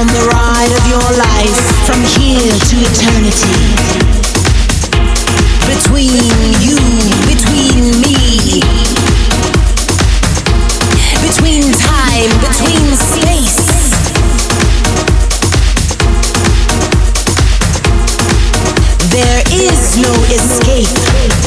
on the ride of your life from here to eternity. Between you, between me, between time, between space. There is no escape.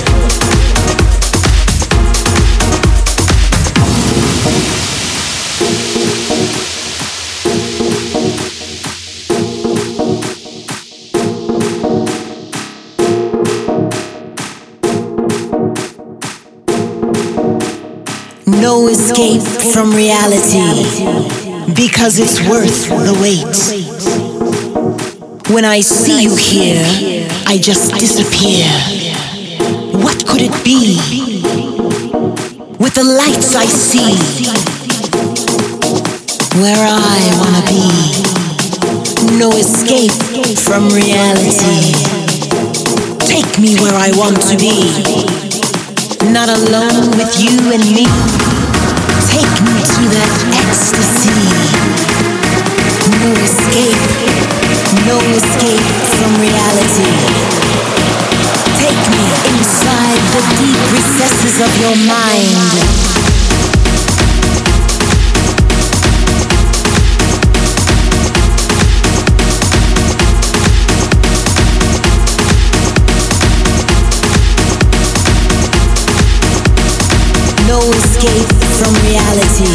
Because it's worth the wait. When I see you here, I just disappear. What could it be? With the lights I see, where I wanna be. No escape from reality. Take me where I want to be. Not alone with you and me. Take me to that ecstasy. No escape, no escape from reality. Take me inside the deep recesses of your mind. Escape from reality.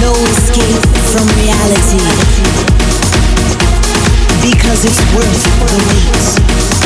No escape from reality because it's worth the wait.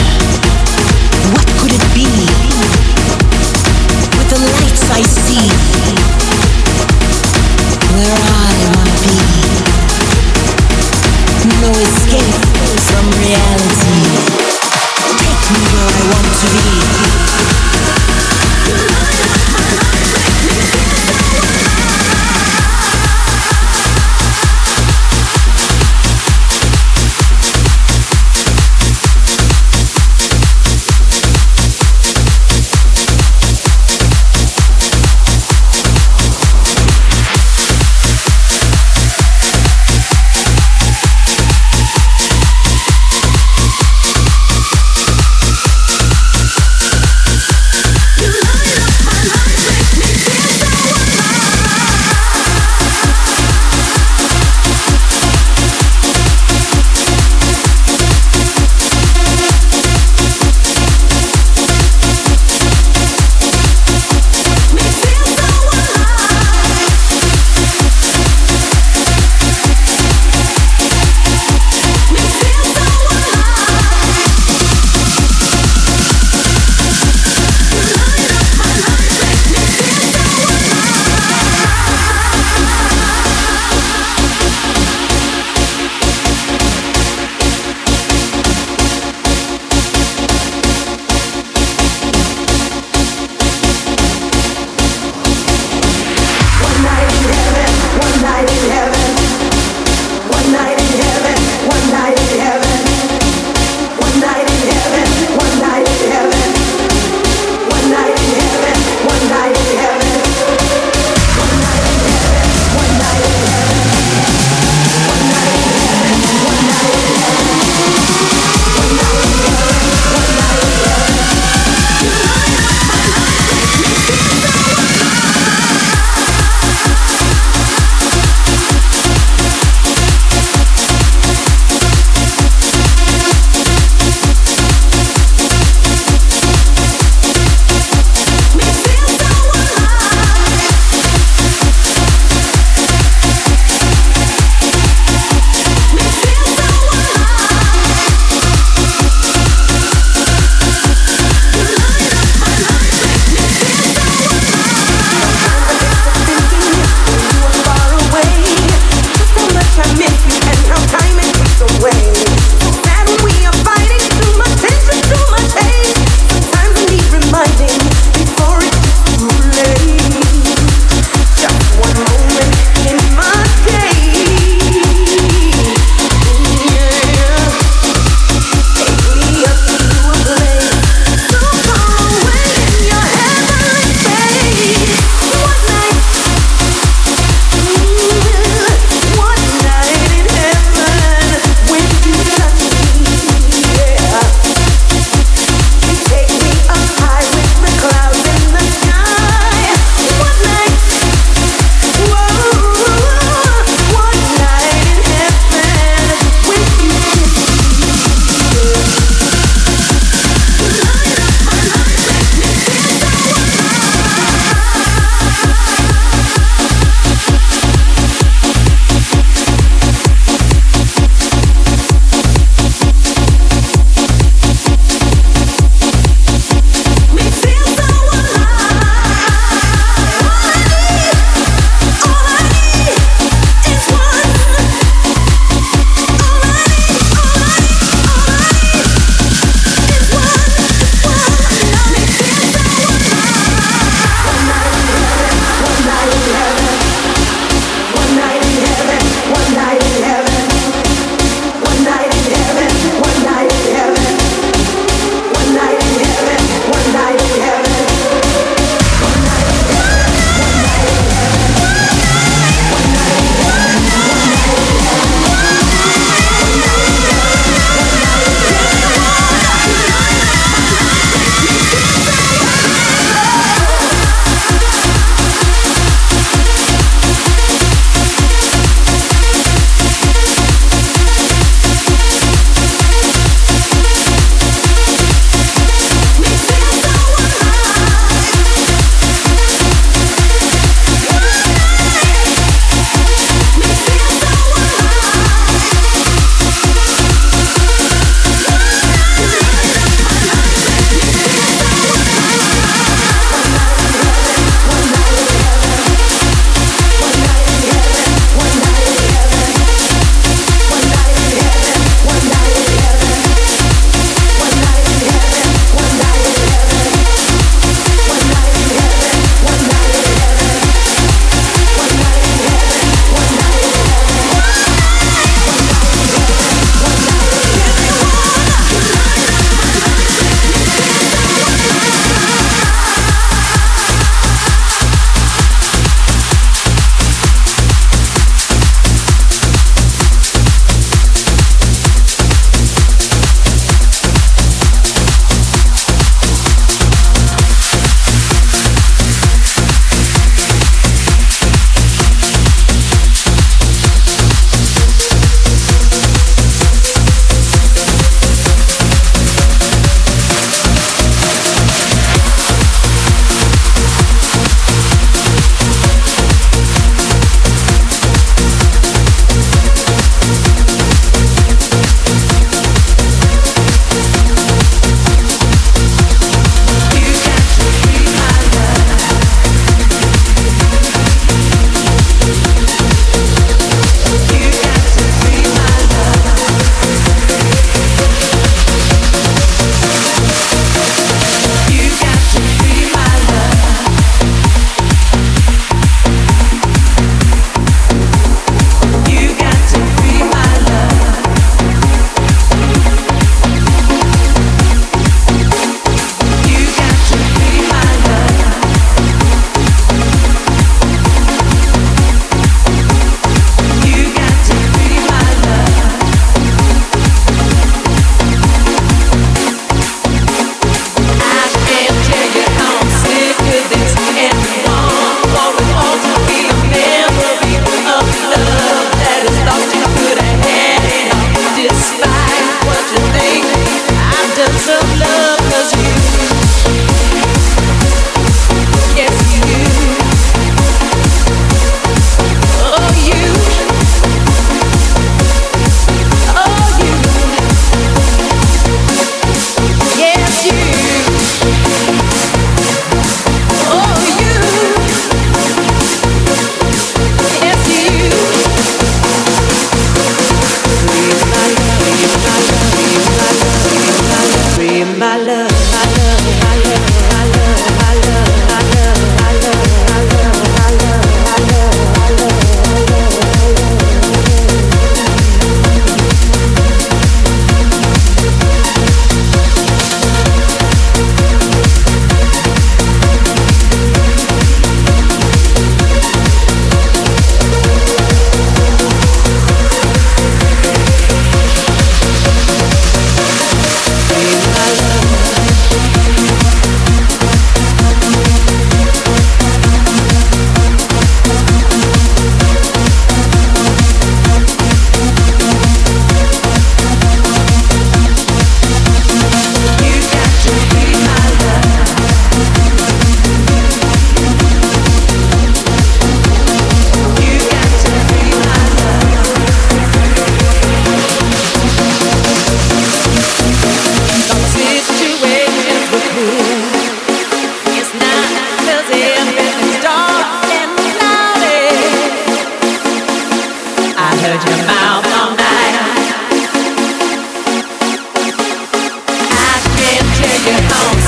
your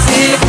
se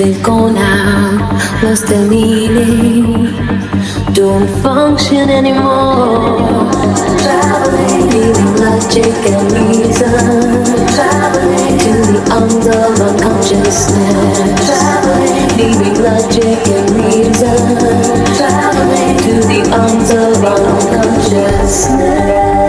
They've gone out, lost their meaning, don't function anymore. Traveling, leaving logic and reason. Traveling to the arms of unconsciousness. Traveling, leaving logic and reason. Traveling to the arms of unconsciousness.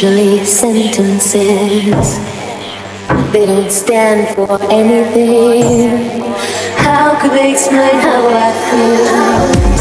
Especially sentences. They don't stand for anything. How could they explain how I feel?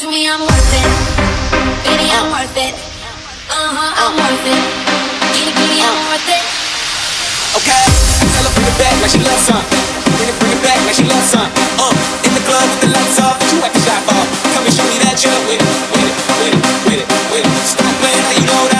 to me, I'm worth it. Baby, I'm worth it. Uh huh, I'm worth it. Baby, baby, I'm worth it. Okay, tell her bring it back like she loves some. Bring it, bring it back like she loves some. Uh, in the club with the lights off, you act a shot ball. Come and show me that you're with it, with it, with it, with it, with it. Stop playing, how you know that.